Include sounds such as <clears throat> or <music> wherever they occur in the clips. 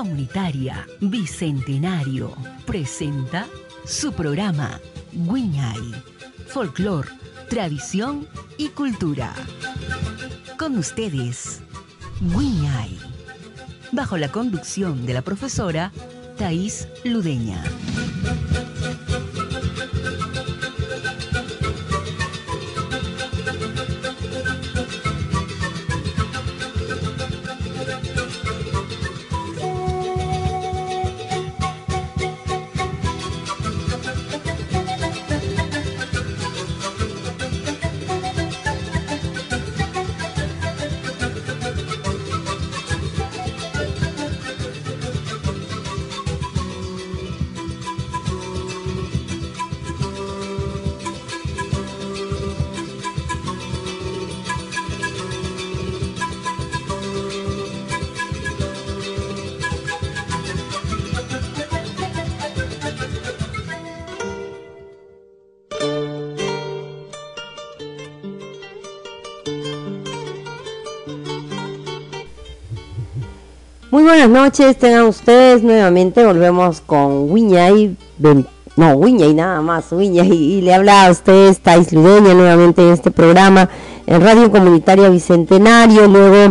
Comunitaria Bicentenario presenta su programa Guiñay, Folclor, Tradición y Cultura. Con ustedes, Guiñay, bajo la conducción de la profesora Thais Ludeña. Buenas noches, tengan ustedes nuevamente, volvemos con Wiñay, no, Wiñay nada más, Wiñay, y le habla a ustedes Thais Ludeña nuevamente en este programa en Radio Comunitaria Bicentenario, luego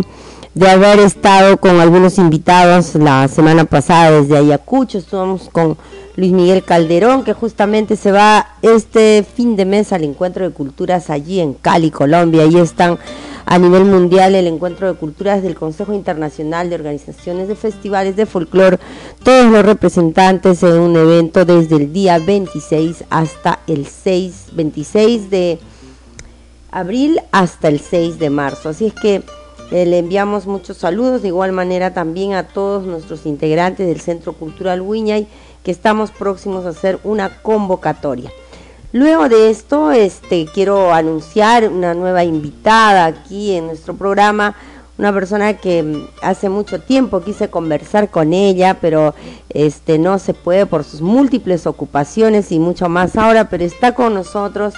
de haber estado con algunos invitados la semana pasada desde Ayacucho, estuvimos con Luis Miguel Calderón, que justamente se va este fin de mes al encuentro de culturas allí en Cali, Colombia, ahí están a nivel mundial el encuentro de culturas del Consejo Internacional de Organizaciones de Festivales de Folclor, todos los representantes en un evento desde el día 26 hasta el 6, 26 de abril hasta el 6 de marzo. Así es que eh, le enviamos muchos saludos, de igual manera también a todos nuestros integrantes del Centro Cultural Wiñay, que estamos próximos a hacer una convocatoria. Luego de esto, este, quiero anunciar una nueva invitada aquí en nuestro programa, una persona que mm, hace mucho tiempo quise conversar con ella, pero este, no se puede por sus múltiples ocupaciones y mucho más ahora, pero está con nosotros.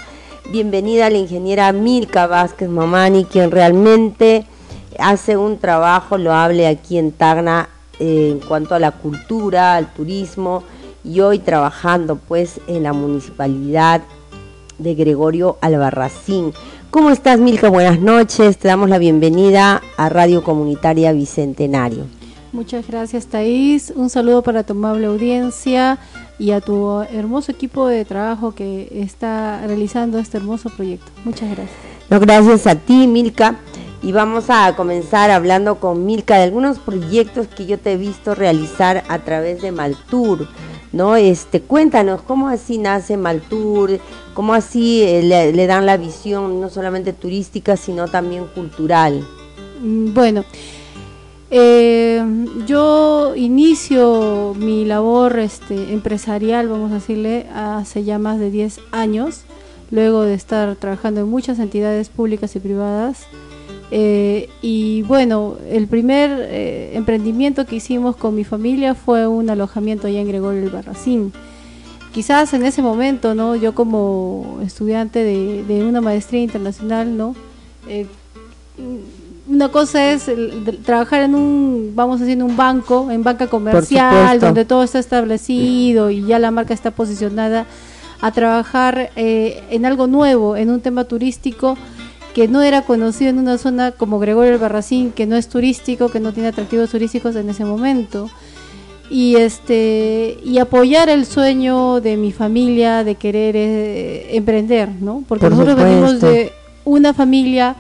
Bienvenida la ingeniera Milka Vázquez Mamani, quien realmente hace un trabajo loable aquí en Tacna eh, en cuanto a la cultura, al turismo y hoy trabajando pues en la municipalidad de Gregorio Albarracín. ¿Cómo estás Milka? Buenas noches, te damos la bienvenida a Radio Comunitaria Bicentenario. Muchas gracias Thais, un saludo para tu amable audiencia y a tu hermoso equipo de trabajo que está realizando este hermoso proyecto. Muchas gracias. No, gracias a ti Milka y vamos a comenzar hablando con Milka de algunos proyectos que yo te he visto realizar a través de Maltour. ¿no? Este, cuéntanos, ¿cómo así nace Maltour? ¿Cómo así eh, le, dan la visión no solamente turística, sino también cultural? Mm, bueno, eh, yo inicio mi labor este, empresarial, vamos a decirle, hace ya más de 10 años, luego de estar trabajando en muchas entidades públicas y privadas. Eh, y bueno, el primer eh, emprendimiento que hicimos con mi familia fue un alojamiento allá en Gregorio el Barracín. Quizás en ese momento, ¿no? Yo como estudiante de, una maestría internacional, ¿no? Eh, una cosa es trabajar en un, vamos a decir, en un banco, en banca comercial, donde todo está establecido y ya la marca está posicionada, a trabajar en algo nuevo, en un tema turístico que no era conocido en una zona como Gregorio el Barracín, que no es turístico, que no tiene atractivos turísticos en ese momento. Y este y apoyar el sueño de mi familia de querer eh, emprender, ¿no? Porque nosotros venimos de una familia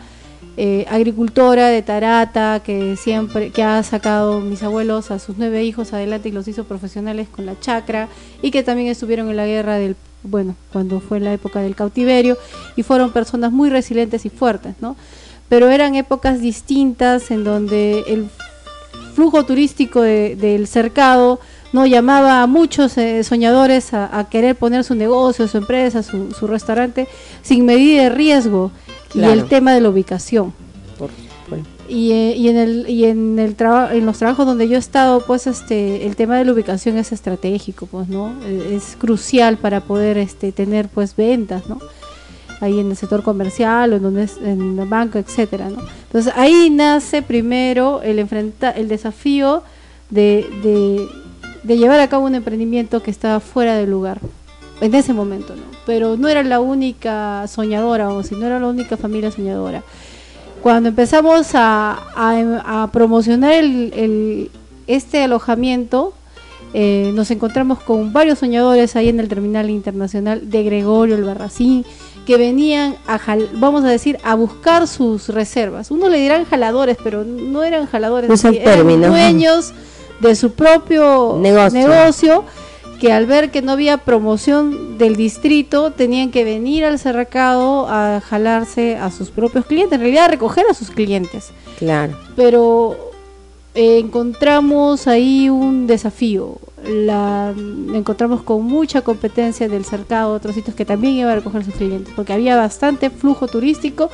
eh, agricultora de Tarata que siempre que ha sacado mis abuelos a sus nueve hijos adelante y los hizo profesionales con la chacra y que también estuvieron en la guerra del bueno, cuando fue la época del cautiverio, y fueron personas muy resilientes y fuertes, ¿no? Pero eran épocas distintas en donde el flujo turístico del cercado no llamaba a muchos eh, soñadores a, querer poner su negocio, su empresa, su, restaurante sin medida de riesgo y el tema de la ubicación. Y, eh, y, en el y en el en los trabajos donde yo he estado pues este el tema de la ubicación es estratégico pues no eh, es crucial para poder este tener pues ventas no ahí en el sector comercial o en donde es en el banco etcétera entonces ahí nace primero el enfrenta el desafío de, de, llevar a cabo un emprendimiento que estaba fuera del lugar, en ese momento, ¿no? Pero no era la única soñadora, o si no era la única familia soñadora. Cuando empezamos a, a, promocionar el, este alojamiento, eh, nos encontramos con varios soñadores ahí en el terminal internacional de Gregorio el Barracín, que venían a, vamos a decir, a buscar sus reservas. Uno le dirán jaladores, pero no eran jaladores, eran dueños de su propio negocio. Que al ver que no había promoción del distrito, tenían que venir al cerracado a jalarse a sus propios clientes, en realidad a recoger a sus clientes. Claro. Pero eh, encontramos ahí un desafío. La, encontramos con mucha competencia del cercado, otros sitios que también iban a recoger sus clientes, porque había bastante flujo turístico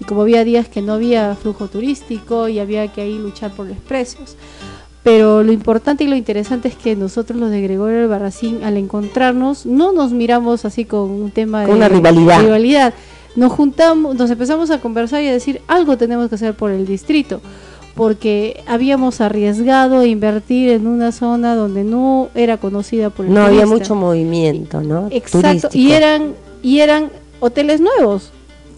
y como había días que no había flujo turístico y había que ahí luchar por los precios. Pero lo importante y lo interesante es que nosotros los de Gregorio del Barracín, al encontrarnos, no nos miramos así con un tema de una rivalidad. rivalidad. Nos juntamos, nos empezamos a conversar y a decir algo tenemos que hacer por el distrito porque habíamos arriesgado a invertir en una zona donde no era conocida por el No había mucho movimiento, ¿no? Exacto, y eran y eran hoteles nuevos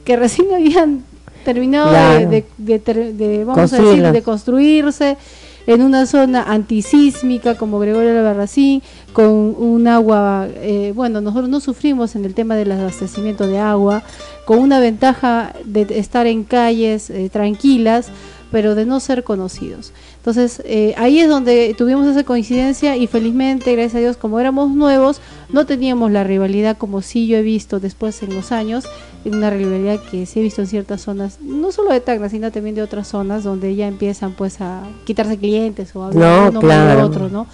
que recién habían terminado de, vamos a decir, de construirse en una zona antisísmica como Gregorio Albarracín, con un agua, eh, bueno, nosotros no sufrimos en el tema del abastecimiento de agua, con una ventaja de estar en calles eh, tranquilas, pero de no ser conocidos. Entonces, eh, ahí es donde tuvimos esa coincidencia y felizmente, gracias a Dios, como éramos nuevos, no teníamos la rivalidad como sí yo he visto después en los años, una rivalidad que sí he visto en ciertas zonas, no solo de Tacna, sino también de otras zonas donde ya empiezan pues a quitarse clientes o a hablar uno claro. otro, ¿no?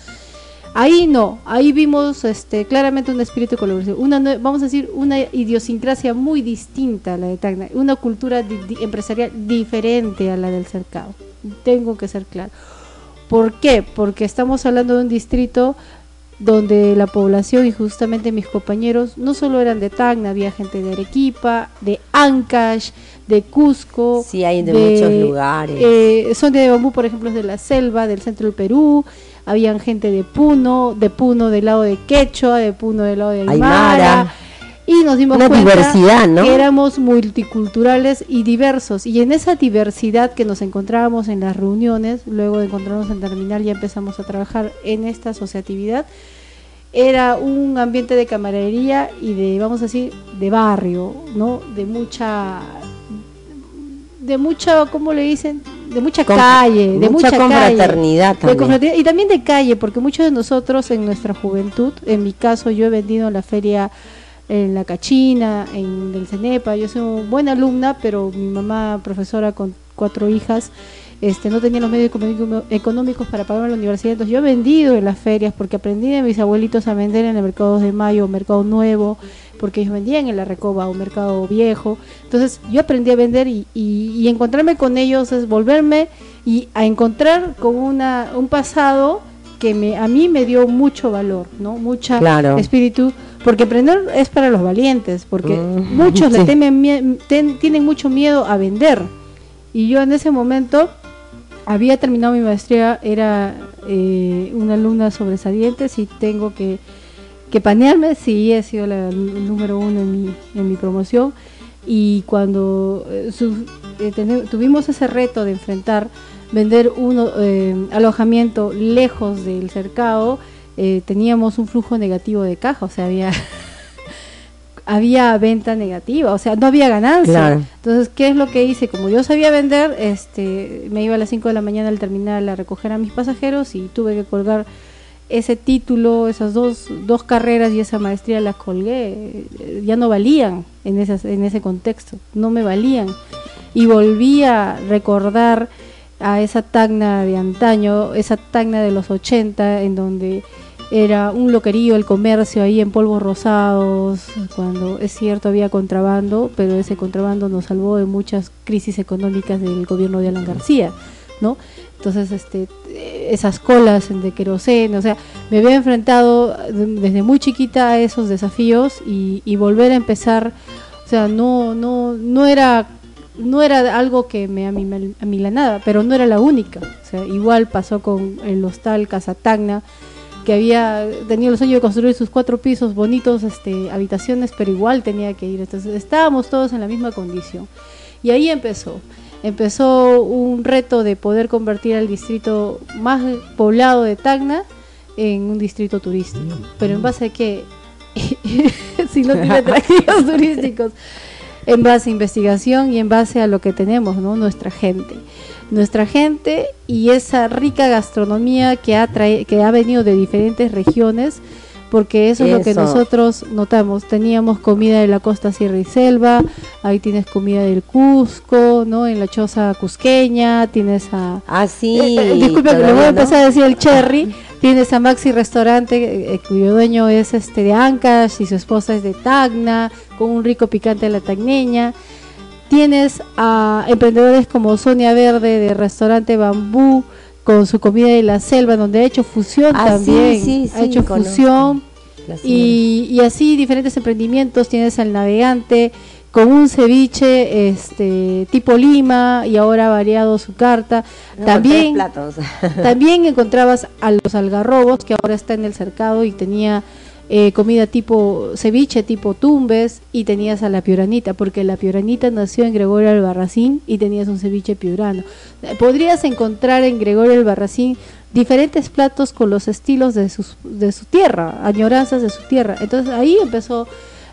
Ahí no, ahí vimos este, claramente un espíritu de colaboración, una, vamos a decir, una idiosincrasia muy distinta a la de Tacna, una cultura empresarial diferente a la del cercado. Tengo que ser claro. ¿Por qué? Porque estamos hablando de un distrito donde la población y justamente mis compañeros no solo eran de Tacna, había gente de Arequipa, de Ancash, de Cusco. Sí, hay de, muchos lugares. Eh, son de Bambú, por ejemplo, de la selva, del centro del Perú habían gente de Puno, de Puno del lado de Quechua, de Puno del lado de Aymara. Y nos dimos cuenta diversidad, ¿no? que éramos multiculturales y diversos. Y en esa diversidad que nos encontrábamos en las reuniones, luego de encontrarnos en Terminal, ya empezamos a trabajar en esta asociatividad. Era un ambiente de camaradería y de, vamos a decir, de barrio, ¿no? De mucha de mucha, ¿cómo le dicen? De mucha calle, de mucha, confraternidad también. y también de calle, porque muchos de nosotros en nuestra juventud, en mi caso yo he vendido en la feria en la Cachina, en el Cenepa, yo soy buena alumna, pero mi mamá, profesora con cuatro hijas, este, no tenía los medios económicos para pagar la universidad, entonces yo he vendido en las ferias porque aprendí de mis abuelitos a vender en el mercado de mayo, mercado nuevo, porque ellos vendían en la Recoba, un mercado viejo. Entonces yo aprendí a vender y, encontrarme con ellos es volverme y a encontrar con una, un pasado que me, a mí me dio mucho valor, ¿no? Mucha espíritu, porque aprender es para los valientes, porque mm, muchos le temen, tienen mucho miedo a vender. Y yo en ese momento había terminado mi maestría, era eh, una alumna sobresaliente, y tengo que que panearme sí he sido el número uno en mi, en mi promoción y cuando eh, eh, tuvimos ese reto de enfrentar vender un eh, alojamiento lejos del cercado teníamos un flujo negativo de caja o sea había <laughs> había venta negativa o sea no había ganancia. Entonces qué es lo que hice como yo sabía vender este me iba a las 5 de la mañana al terminal a recoger a mis pasajeros y tuve que colgar ese título, esas dos, dos carreras y esa maestría las colgué, eh, ya no valían en, esas, en ese contexto, no me valían. Y volví a recordar a esa tagna de antaño, esa tagna de los 80, en donde era un loquerío el comercio ahí en polvos rosados, cuando es cierto había contrabando, pero ese contrabando nos salvó de muchas crisis económicas del gobierno de Alan García, ¿no? Entonces, este, esas colas de queroseno, o sea, me había enfrentado desde muy chiquita a esos desafíos y, volver a empezar, o sea, no, no, no era no era algo que me amilanaba, pero no era la única. O sea, igual pasó con el hostal Casa Tacna, que había tenido el sueño de construir sus cuatro pisos bonitos, este, habitaciones, pero igual tenía que ir. Entonces estábamos todos en la misma condición. Y ahí empezó. Empezó un reto de poder convertir al distrito más poblado de Tacna en un distrito turístico. Pero en base a que, <laughs> si no tiene <laughs> atractivos turísticos, en base a investigación y en base a lo que tenemos, ¿no? Nuestra gente. Nuestra gente y esa rica gastronomía que ha, que ha venido de diferentes regiones porque eso, es lo que nosotros notamos. Teníamos comida de la costa Sierra y Selva, ahí tienes comida del Cusco, ¿no? En la choza cusqueña, tienes a... Ah, sí. Eh, eh, disculpe, le voy a empezar a decir el Cherry. Tienes a Maxi Restaurante, eh, cuyo dueño es este de Ancash y su esposa es de Tacna, con un rico picante de la tagneña. Tienes a emprendedores como Sonia Verde de Restaurante Bambú, con su comida de la selva, donde ha hecho fusión ah, también. ha hecho fusión. Y, y, así diferentes emprendimientos. Tienes al navegante con un ceviche este tipo Lima y ahora ha variado su carta. también, <laughs> también encontrabas a los algarrobos, que ahora está en el cercado y tenía eh, comida tipo ceviche, tipo tumbes, y tenías a la pioranita, porque la pioranita nació en Gregorio Albarracín y tenías un ceviche piorano. Podrías encontrar en Gregorio Albarracín diferentes platos con los estilos de, sus, de su tierra, añoranzas de su tierra. Entonces ahí empezó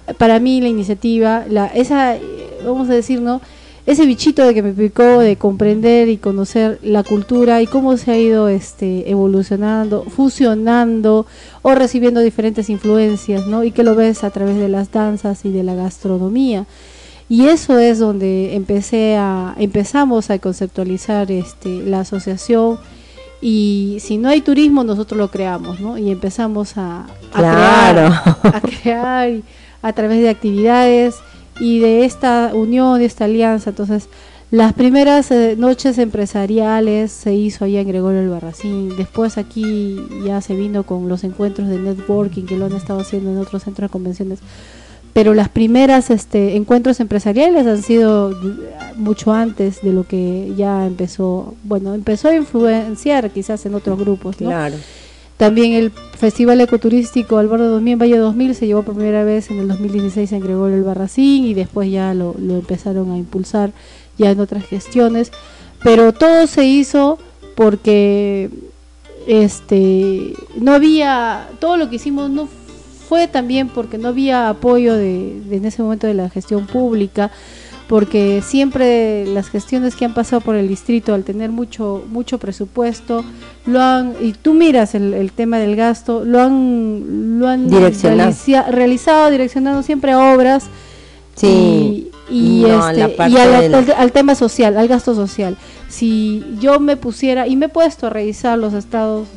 eh, para mí la iniciativa, la, esa, eh, vamos a decir, ¿no? Ese bichito de que me picó de comprender y conocer la cultura y cómo se ha ido este evolucionando, fusionando o recibiendo diferentes influencias, ¿no? Y que lo ves a través de las danzas y de la gastronomía. Y eso es donde empecé a empezamos a conceptualizar este la asociación y si no hay turismo nosotros lo creamos, ¿no? Y empezamos a, crear, a crear a través de actividades y de esta unión, de esta alianza. Entonces, las primeras eh, noches empresariales se hizo allá en Gregorio el Barracín. Después aquí ya se vino con los encuentros de networking que lo han estado haciendo en otros centros de convenciones. Pero las primeras este, encuentros empresariales han sido mucho antes de lo que ya empezó, bueno, empezó a influenciar quizás en otros grupos. Claro. También el Festival Ecoturístico Alberto 2000 Valle 2000 se llevó por primera vez en el 2016 en Gregorio el Barracín y después ya lo, empezaron a impulsar ya en otras gestiones. Pero todo se hizo porque este no había, todo lo que hicimos no fue también porque no había apoyo de, de en ese momento de la gestión pública porque siempre las gestiones que han pasado por el distrito al tener mucho mucho presupuesto lo han y tú miras el, tema del gasto lo han lo han realizado direccionando siempre a obras sí. Y, este, y al, tema social al gasto social. Si yo me pusiera y me he puesto a revisar los estados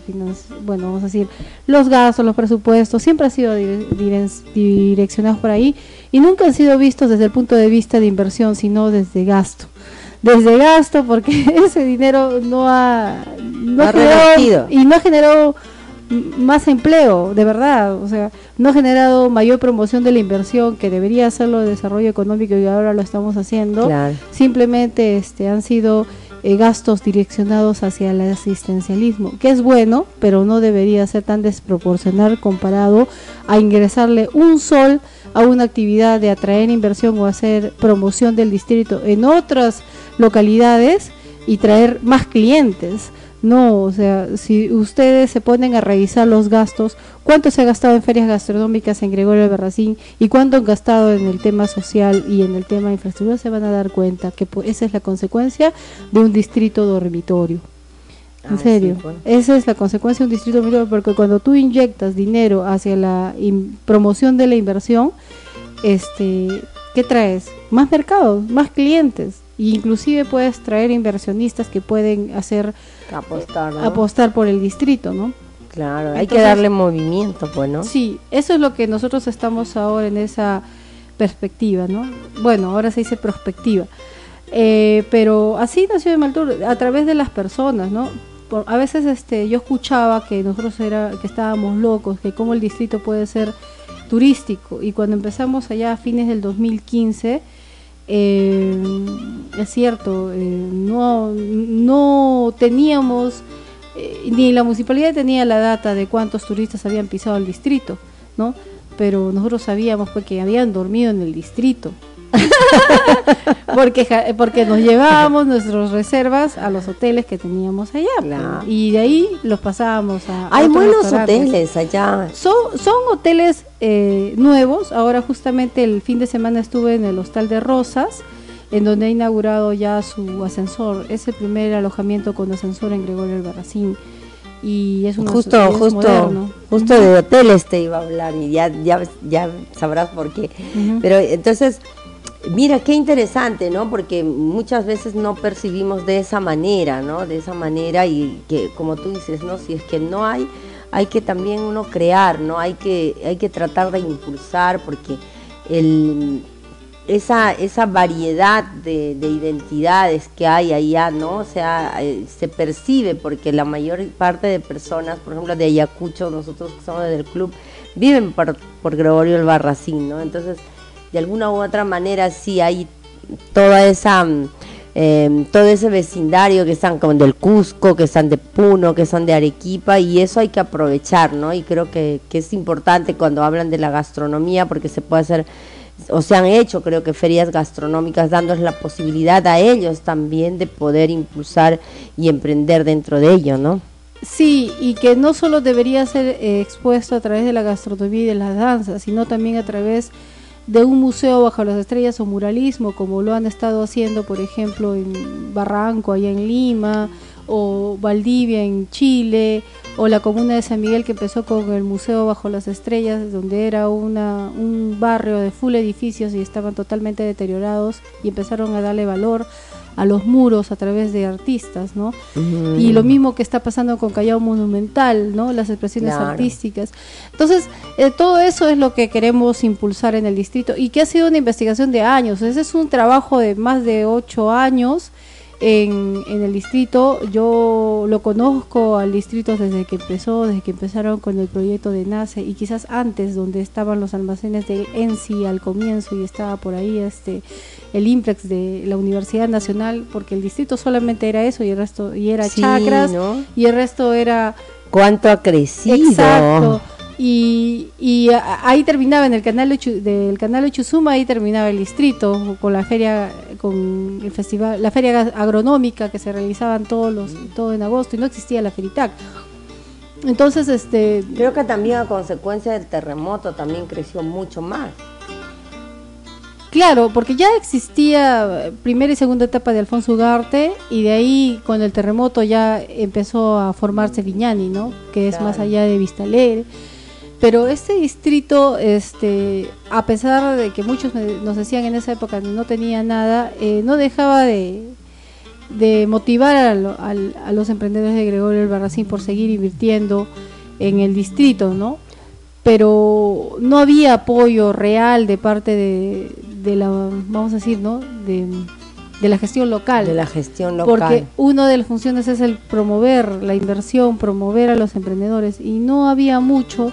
bueno vamos a decir los gastos los presupuestos siempre ha sido direccionados por ahí y nunca han sido vistos desde el punto de vista de inversión, sino desde gasto. Desde gasto, porque <laughs> ese dinero no ha, no generado, y no ha generado más empleo, de verdad, o sea, no ha generado mayor promoción de la inversión que debería hacerlo de desarrollo económico y ahora lo estamos haciendo. Simplemente este han sido eh, gastos direccionados hacia el asistencialismo, que es bueno, pero no debería ser tan desproporcional comparado a ingresarle un sol a una actividad de atraer inversión o hacer promoción del distrito en otras localidades y traer más clientes. No, o sea, si ustedes se ponen a revisar los gastos, cuánto se ha gastado en ferias gastronómicas en Gregorio Berracín y cuánto han gastado en el tema social y en el tema de infraestructura, se van a dar cuenta que esa es la consecuencia de un distrito dormitorio. En serio, esa es la consecuencia de un distrito dormitorio, porque cuando tú inyectas dinero hacia la promoción de la inversión, este, ¿qué traes? Más mercados, más clientes, inclusive puedes traer inversionistas que pueden hacer apostar, apostar por el distrito, ¿no? Claro, hay que darle movimiento, pues, ¿no? Sí, eso es lo que nosotros estamos ahora en esa perspectiva, ¿no? Bueno, ahora se dice perspectiva. Eh, pero así nació de Maltur, a través de las personas, ¿no? a veces este, yo escuchaba que nosotros era, que estábamos locos, que cómo el distrito puede ser turístico. Y cuando empezamos allá a fines del 2015, eh, es cierto, eh, no, teníamos, eh, ni la municipalidad tenía la data de cuántos turistas habían pisado el distrito, ¿no? Pero nosotros sabíamos pues, que habían dormido en el distrito. <laughs> porque porque nos llevábamos nuestras reservas a los hoteles que teníamos allá pues, y de ahí los pasábamos a hay buenos hoteles allá. Son son hoteles eh, nuevos. Ahora justamente el fin de semana estuve en el hostal de Rosas en donde ha inaugurado ya su ascensor. Es el primer alojamiento con ascensor en Gregorio Albarracín. Y es un justo justo justo de hoteles te iba a hablar y ya ya ya sabrás por qué. Pero entonces Mira, qué interesante, ¿no? Porque muchas veces no percibimos de esa manera, ¿no? De esa manera y que, como tú dices, ¿no? Si es que no hay, hay que también uno crear, ¿no? Hay que, hay que tratar de impulsar porque el, esa, esa variedad de, identidades que hay allá, ¿no? O sea, eh, se percibe porque la mayor parte de personas, por ejemplo, de Ayacucho, nosotros que somos del club, viven por, por Gregorio el Barracín, ¿no? Entonces, de alguna u otra manera sí hay toda esa eh, todo ese vecindario que están como del Cusco, que están de Puno, que son de Arequipa y eso hay que aprovechar, ¿no? Y creo que, que es importante cuando hablan de la gastronomía porque se puede hacer o se han hecho creo que ferias gastronómicas dándoles la posibilidad a ellos también de poder impulsar y emprender dentro de ello, ¿no? Sí, y que no solo debería ser eh, expuesto a través de la gastronomía y de las danzas, sino también a través un museo bajo las estrellas o muralismo, como lo han estado haciendo, por ejemplo, en Barranco, allá en Lima, o Valdivia en Chile, o la comuna de San Miguel que empezó con el Museo Bajo las Estrellas, donde era una, un barrio de full edificios y estaban totalmente deteriorados y empezaron a darle valor a los muros a través de artistas, ¿no? Y lo mismo que está pasando con Callao Monumental, ¿no? Las expresiones artísticas. Entonces, eh, todo eso es lo que queremos impulsar en el distrito y que ha sido una investigación de años. Ese es un trabajo de más de ocho años en, en, el distrito. Yo lo conozco al distrito desde que empezó, desde que empezaron con el proyecto de NACE y quizás antes, donde estaban los almacenes del ENSI al comienzo y estaba por ahí este el IMPREX de la Universidad Nacional, porque el distrito solamente era eso y el resto y era chacras y el resto era cuánto ha crecido. Exacto. Y, y ahí terminaba en el canal de, del canal de Chuzuma, ahí terminaba el distrito con la feria con el festival, la feria agronómica que se realizaban todos los todo en agosto y no existía la Feritac. Entonces, este creo que también a consecuencia del terremoto también creció mucho más. Claro, porque ya existía primera y segunda etapa de Alfonso Ugarte y de ahí con el terremoto ya empezó a formarse Viñani, ¿no? Que es más allá de Vistalegre. Pero este distrito, este, a pesar de que muchos nos decían en esa época que no tenía nada, eh, no dejaba de, motivar a, los emprendedores de Gregorio Albarracín por seguir invirtiendo en el distrito, ¿no? Pero no había apoyo real de parte de, de la, vamos a decir, ¿no? De, la gestión local. De la gestión local. Porque una de las funciones es el promover la inversión, promover a los emprendedores y no había mucho.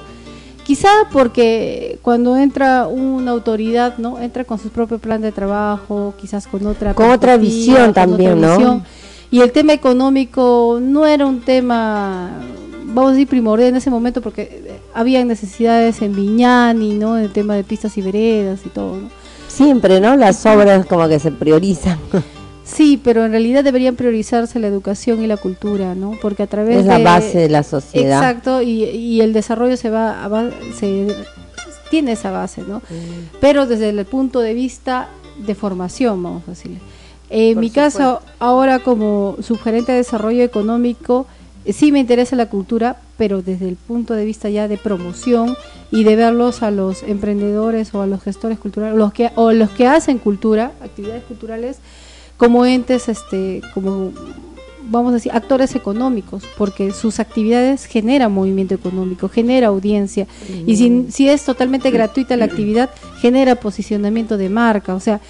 Quizá porque cuando entra una autoridad, ¿no? Entra con su propio plan de trabajo, quizás con otra con otra visión también, ¿no? y el tema económico no era un tema vamos a decir primordial en ese momento porque había necesidades en Viñani, ¿no? En el tema de pistas y veredas y todo, ¿no? Siempre, ¿no? Las obras como que se priorizan. <laughs> Sí, pero en realidad deberían priorizarse la educación y la cultura, ¿no? Porque a través es la base de la sociedad. Exacto, y, y el desarrollo se va, a, se tiene esa base, ¿no? Mm. Pero desde el punto de vista de formación, vamos a decirle. En mi caso, ahora como subgerente de desarrollo económico, sí me interesa la cultura, pero desde el punto de vista ya de promoción y de verlos a los emprendedores o a los gestores culturales, los que, o los que hacen cultura, actividades culturales, como entes, este, como vamos a decir, actores económicos, porque sus actividades generan movimiento económico, genera audiencia, y si, si es totalmente gratuita la actividad, genera posicionamiento de marca, o sea,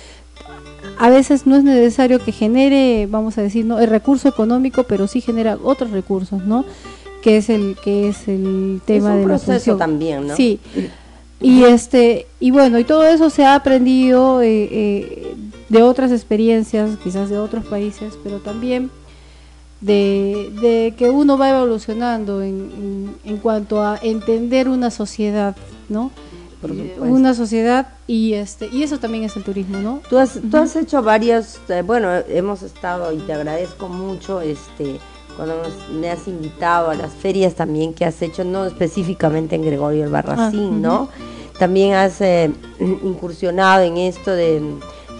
a veces no es necesario que genere, vamos a decir, no el recurso económico, pero sí genera otros recursos, ¿no? Que es el que es el tema de la función. también, ¿no? Sí. Y este y bueno, y todo eso se ha aprendido eh, eh, de otras experiencias, quizás de otros países, pero también de, que uno va evolucionando en, en, cuanto a entender una sociedad, ¿no? Una sociedad y este y eso también es el turismo, ¿no? Tú has, tú has hecho varios, eh, bueno, hemos estado y te agradezco mucho este cuando me has invitado a las ferias también que has hecho, no específicamente en Gregorio el Barracín, ah, ¿no? También has eh, <clears throat> incursionado en esto de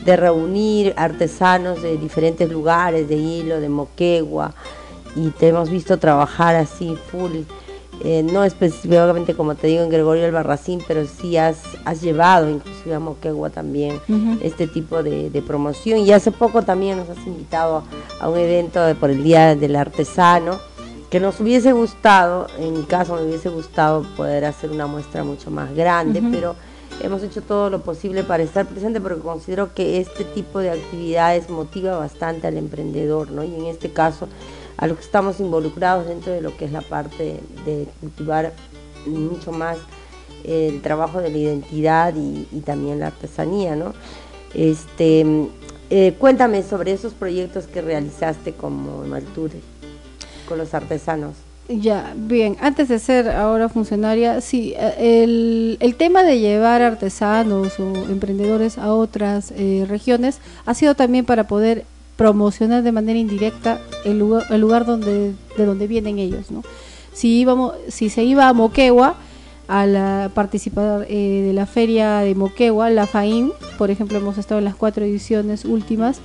de reunir artesanos de diferentes lugares, de Hilo, de Moquegua, y te hemos visto trabajar así full, eh, no específicamente como te digo en Gregorio el Barracín, pero sí has, has llevado inclusive a Moquegua también este tipo de, promoción. Y hace poco también nos has invitado a un evento por el Día del Artesano, que nos hubiese gustado, en mi caso me hubiese gustado poder hacer una muestra mucho más grande, pero hemos hecho todo lo posible para estar presente porque considero que este tipo de actividades motiva bastante al emprendedor, ¿no? Y en este caso a los que estamos involucrados dentro de lo que es la parte de cultivar mucho más el trabajo de la identidad y, también la artesanía, ¿no? Este, eh, cuéntame sobre esos proyectos que realizaste como Malture con los artesanos. Ya, bien, antes de ser ahora funcionaria, sí, el, el tema de llevar artesanos o emprendedores a otras eh, regiones ha sido también para poder promocionar de manera indirecta el lugar, el lugar donde, de donde vienen ellos, ¿no? Si, íbamos, si se iba a Moquegua, a la, participar eh, de la feria de Moquegua, la FAIM, por ejemplo, hemos estado en las cuatro ediciones últimas,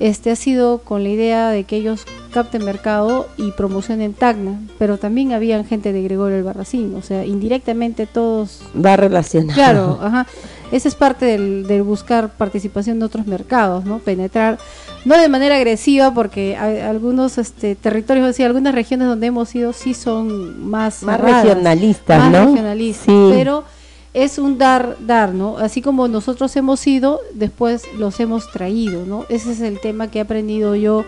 este ha sido con la idea de que ellos capten mercado y promocionen Tacna, pero también habían gente de Gregorio el Barracín, o sea, indirectamente todos... Va relacionado. Claro, ajá. Esa es parte del, buscar participación de otros mercados, ¿no? Penetrar, no de manera agresiva, porque hay algunos este, territorios, así, algunas regiones donde hemos ido sí son más... Más regionalistas, más regionalistas, pero es un dar, dar, ¿no? Así como nosotros hemos ido, después los hemos traído, ¿no? Ese es el tema que he aprendido yo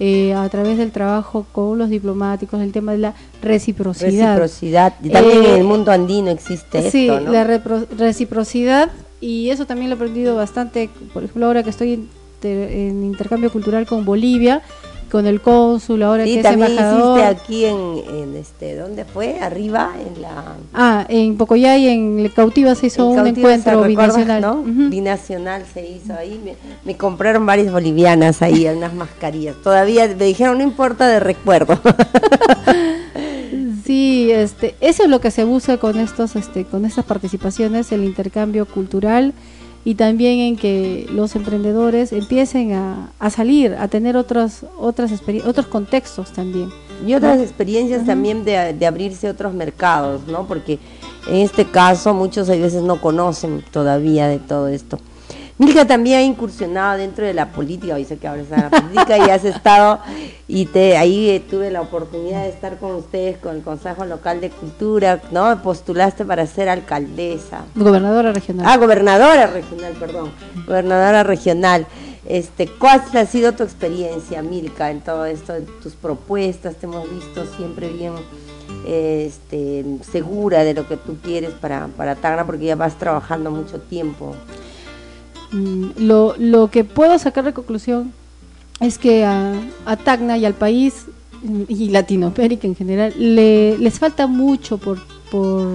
eh, a través del trabajo con los diplomáticos, el tema de la reciprocidad. Reciprocidad, también en el eh, mundo andino existe sí, esto, ¿no? la reciprocidad, y eso también lo he aprendido bastante, por ejemplo, ahora que estoy en intercambio cultural con Bolivia, con el cónsul, ahora que es embajador. aquí en, este, ¿dónde fue? Arriba, en la... Ah, en Pocoyay, en Cautiva se hizo un encuentro binacional. ¿no? Binacional se hizo ahí, me, compraron varias bolivianas ahí, unas mascarillas. Todavía me dijeron, no importa, de recuerdo. <laughs> sí, este, eso es lo que se busca con estos, este, con estas participaciones, el intercambio cultural y también en que los emprendedores empiecen a, a salir, a tener otros, otras otros contextos también. Y otras experiencias también de, de, abrirse otros mercados, ¿no? Porque en este caso muchos a veces no conocen todavía de todo esto. Milka también ha incursionado dentro de la política, sé que ahora está en la política y has estado, y te ahí eh, tuve la oportunidad de estar con ustedes, con el Consejo Local de Cultura, ¿no? Postulaste para ser alcaldesa. Gobernadora regional. Ah, gobernadora regional, perdón, gobernadora regional. Este, ¿Cuál ha sido tu experiencia, Milka, en todo esto, en tus propuestas? Te hemos visto siempre bien este, segura de lo que tú quieres para, para Tacna, porque ya vas trabajando mucho tiempo. Mm, lo, lo que puedo sacar de conclusión es que a, Tacna y al país mm, y Latinoamérica en general le, les falta mucho por, por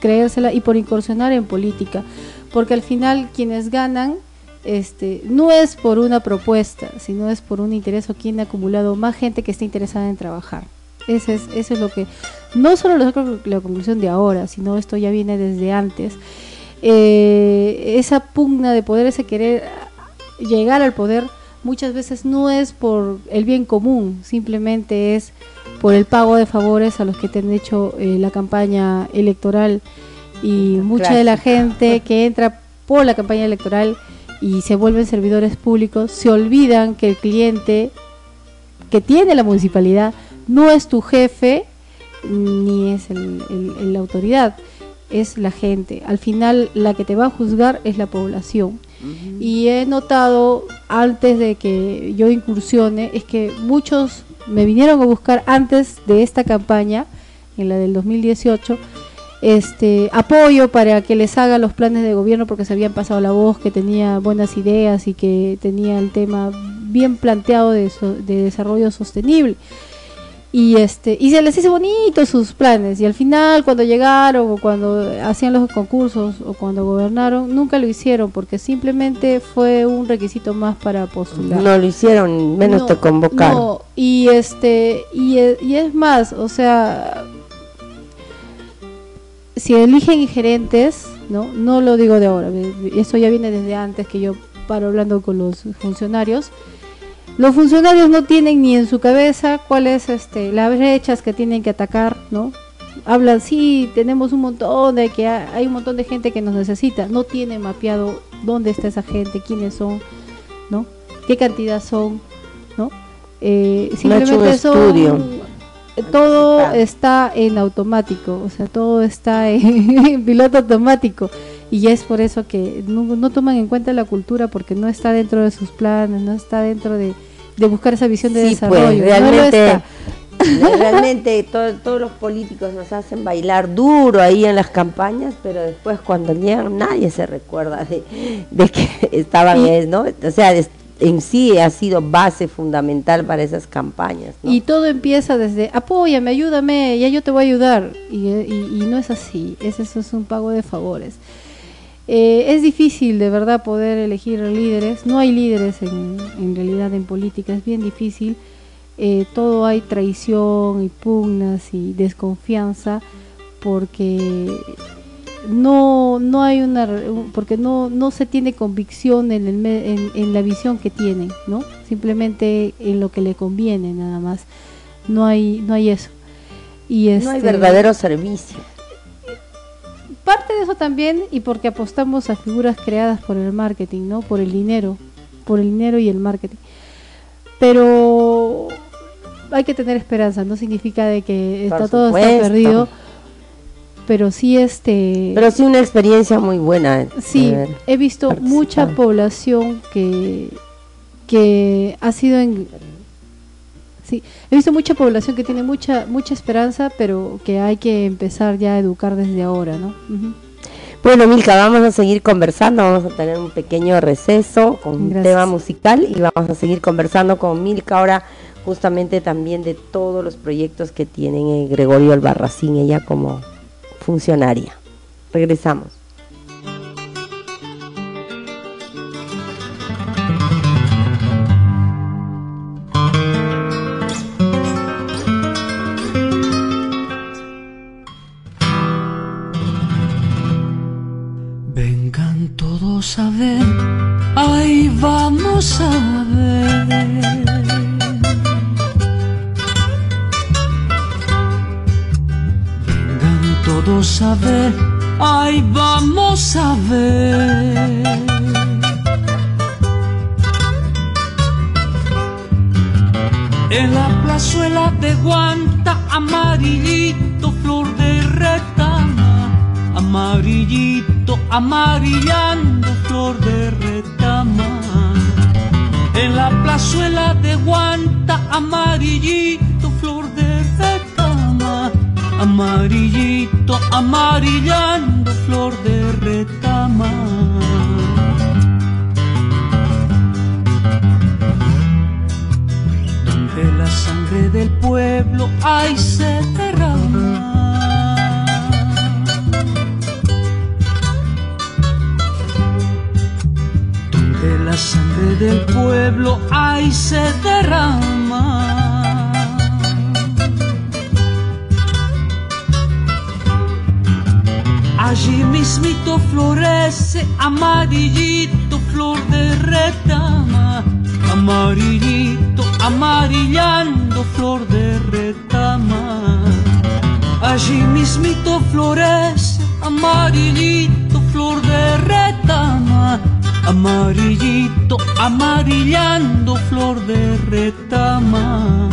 creérsela y por incursionar en política, porque al final quienes ganan este, no es por una propuesta, sino es por un interés o quien ha acumulado más gente que está interesada en trabajar. Ese es, eso es lo que, no solo lo la conclusión de ahora, sino esto ya viene desde antes eh, esa pugna de poder, ese querer llegar al poder, muchas veces no es por el bien común, simplemente es por el pago de favores a los que te han hecho eh, la campaña electoral. Y mucha de la gente que entra por la campaña electoral y se vuelven servidores públicos se olvidan que el cliente que tiene la municipalidad no es tu jefe ni es la autoridad es la gente. Al final la que te va a juzgar es la población. Y he notado antes de que yo incursione, es que muchos me vinieron a buscar antes de esta campaña, en la del 2018, este apoyo para que les haga los planes de gobierno porque se habían pasado la voz que tenía buenas ideas y que tenía el tema bien planteado de, de desarrollo sostenible y este y se les hizo bonito sus planes y al final cuando llegaron o cuando hacían los concursos o cuando gobernaron nunca lo hicieron porque simplemente fue un requisito más para postular no lo hicieron menos te convocaron no, y este y, y es más o sea si eligen gerentes, ¿no? No lo digo de ahora, eso ya viene desde antes que yo paro hablando con los funcionarios. Los funcionarios no tienen ni en su cabeza cuáles este, las brechas que tienen que atacar, ¿no? Hablan, sí, tenemos un montón de que hay un montón de gente que nos necesita, no tienen mapeado dónde está esa gente, quiénes son, ¿no? ¿Qué cantidad son, ¿no? Eh, simplemente son estudio todo está en automático, o sea, todo está en, <laughs> piloto automático. Y es por eso que no, toman en cuenta la cultura porque no está dentro de sus planes, no está dentro de, buscar esa visión de pues, desarrollo. realmente, <laughs> realmente todos los políticos nos hacen bailar duro ahí en las campañas, pero después cuando llegan nadie se recuerda de, de que <laughs> estaban, ¿no? O sea, en sí ha sido base fundamental para esas campañas. Y todo empieza desde, apóyame, ayúdame, ya yo te voy a ayudar. Y, no es así, es, eso es un pago de favores. Eh, es difícil de verdad poder elegir líderes, no hay líderes en, en realidad en política, es bien difícil. Eh, todo hay traición y pugnas y desconfianza porque no no hay una porque no no se tiene convicción en, el, en, en, la visión que tienen no simplemente en lo que le conviene nada más. No hay no hay eso. Y no hay este, verdadero servicio parte de eso también y porque apostamos a figuras creadas por el marketing no por el dinero por el dinero y el marketing. Pero hay que tener esperanza no significa de que está todo está perdido pero sí este pero sí una experiencia muy buena sí he visto mucha población que que ha sido en sí he visto mucha población que tiene mucha mucha esperanza pero que hay que empezar ya a educar desde ahora no Bueno, Milka, vamos a seguir conversando, vamos a tener un pequeño receso con un tema musical y vamos a seguir conversando con Milka ahora justamente también de todos los proyectos que tienen Gregorio Albarracín, ella como funcionaria. Regresamos. A ver, ahí vamos a ver. todos a ver, ay vamos a ver. En la plazuela de Guanta, amarillito, flor de retama, amarillito, amarillando, flor de retama. En la plazuela de Guanta, amarillito, flor de retama amarillito, amarillando flor de retama. Donde la sangre del pueblo hay se derrama. Sangre del pueblo hay se derrama. Allí mismito florece amarillito, flor de retama, amarillito, amarillando, flor de retama. Allí mismito florece amarillito, flor de retama, amarillito, amarillando, flor de retama.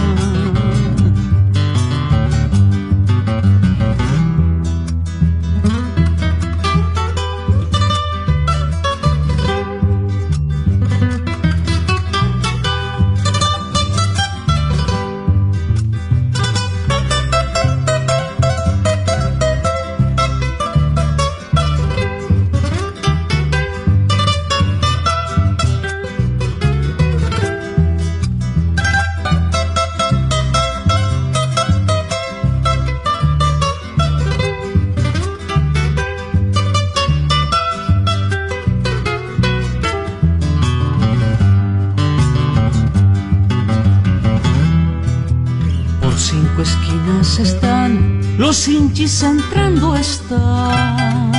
Entrando están.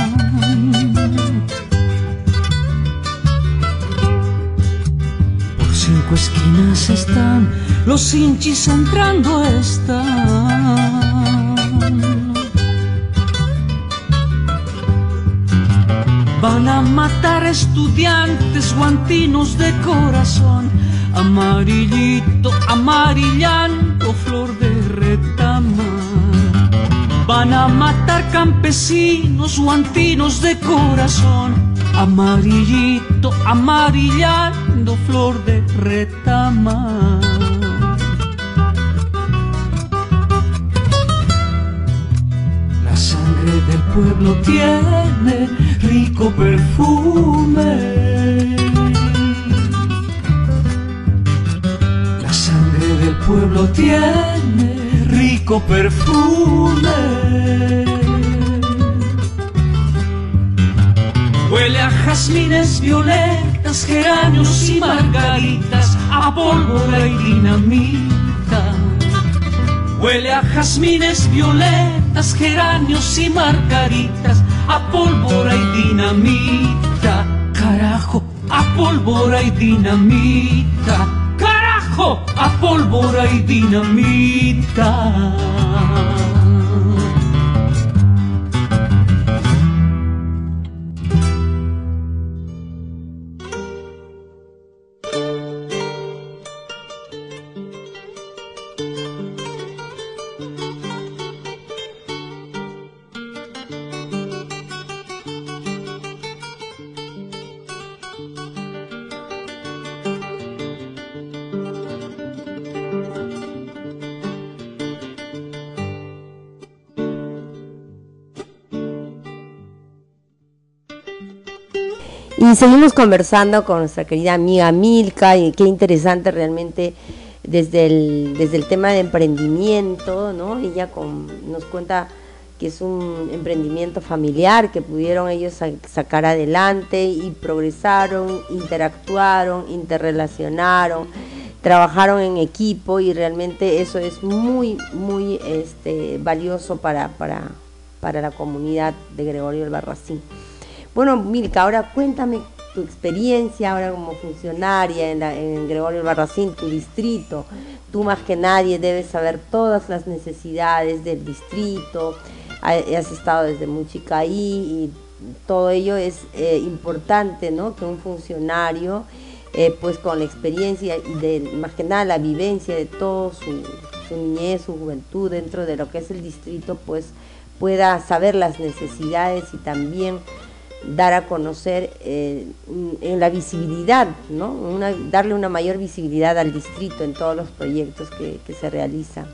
Por cinco esquinas están, los hinchis entrando están. Van a matar estudiantes guantinos de corazón amarillito, amarillando flor de. A matar campesinos guantinos de corazón, amarillito, amarillando flor de retama. La sangre del pueblo tiene rico perfume pueblo tiene perfume. Huele a jazmines, violetas, geranios y margaritas, a pólvora y dinamita. Huele a jazmines, violetas, geranios y margaritas, a pólvora y dinamita. Carajo, a pólvora y dinamita a pólvora y dinamita. Y seguimos conversando con nuestra querida amiga Milka y qué interesante realmente desde el, desde el tema de emprendimiento, ¿no? Ella con, nos cuenta que es un emprendimiento familiar que pudieron ellos sacar adelante y progresaron, interactuaron, interrelacionaron, trabajaron en equipo y realmente eso es muy, muy este, valioso para, para, para la comunidad de Gregorio el Barracín. Bueno, Milka, ahora cuéntame tu experiencia ahora como funcionaria en, Gregorio Barracín, tu distrito. Tú más que nadie debes saber todas las necesidades del distrito. Has estado desde muy chica ahí y todo ello es eh, importante, ¿no? Que un funcionario, eh, pues con la experiencia y de más que nada la vivencia de todo su niñez, su juventud dentro de lo que es el distrito, pues pueda saber las necesidades y también dar a conocer eh, en la visibilidad, ¿no? darle una mayor visibilidad al distrito en todos los proyectos que, se realizan.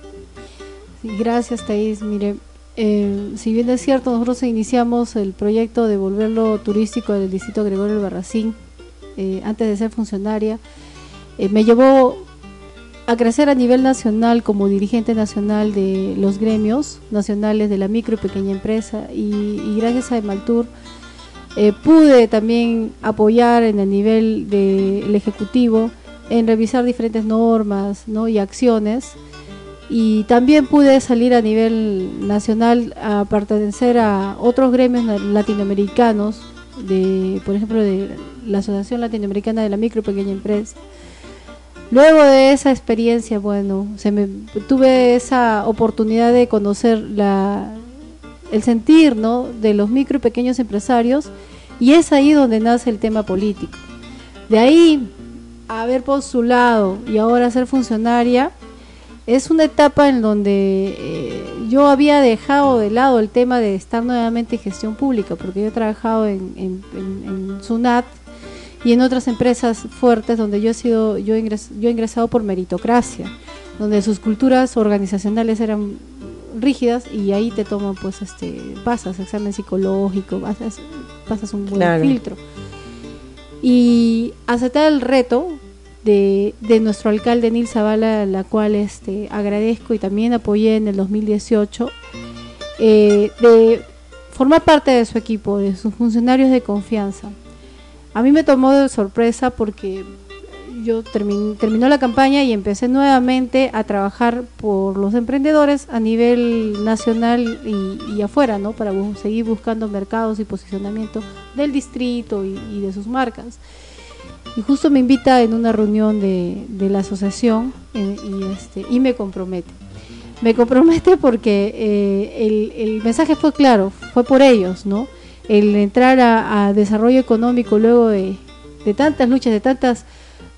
gracias, Thais. Mire, eh, si bien es cierto, nosotros iniciamos el proyecto de volverlo turístico del distrito Gregorio Barracín eh, antes de ser funcionaria. me llevó a crecer a nivel nacional como dirigente nacional de los gremios nacionales de la micro y pequeña empresa y, y gracias a Emaltur eh, pude también apoyar en el nivel del Ejecutivo en revisar diferentes normas y acciones y también pude salir a nivel nacional a pertenecer a otros gremios latinoamericanos, de, por ejemplo de la Asociación Latinoamericana de la Micro y Pequeña Empresa. Luego de esa experiencia, bueno, se me, tuve esa oportunidad de conocer la, el sentir ¿no? de los micro y pequeños empresarios y es ahí donde nace el tema político. De ahí haber postulado y ahora ser funcionaria es una etapa en donde eh, yo había dejado de lado el tema de estar nuevamente en gestión pública, porque yo he trabajado en, SUNAT y en otras empresas fuertes donde yo he sido, yo yo he ingresado por meritocracia, donde sus culturas organizacionales eran rígidas y ahí te toman pues este pasas examen psicológico pasas, pasas un buen filtro. Y aceptar el reto de, de, nuestro alcalde Nil Zavala la cual este agradezco y también apoyé en el 2018 eh, de formar parte de su equipo de sus funcionarios de confianza. A mí me tomó de sorpresa porque yo terminó la campaña y empecé nuevamente a trabajar por los emprendedores a nivel nacional y, afuera, ¿no? Para seguir buscando mercados y posicionamiento del distrito y, de sus marcas. Y justo me invita en una reunión de, la asociación eh, y, este, y me compromete. Me compromete porque eh, el, mensaje fue claro, fue por ellos, ¿no? El entrar a, desarrollo económico luego de tantas luchas, de tantas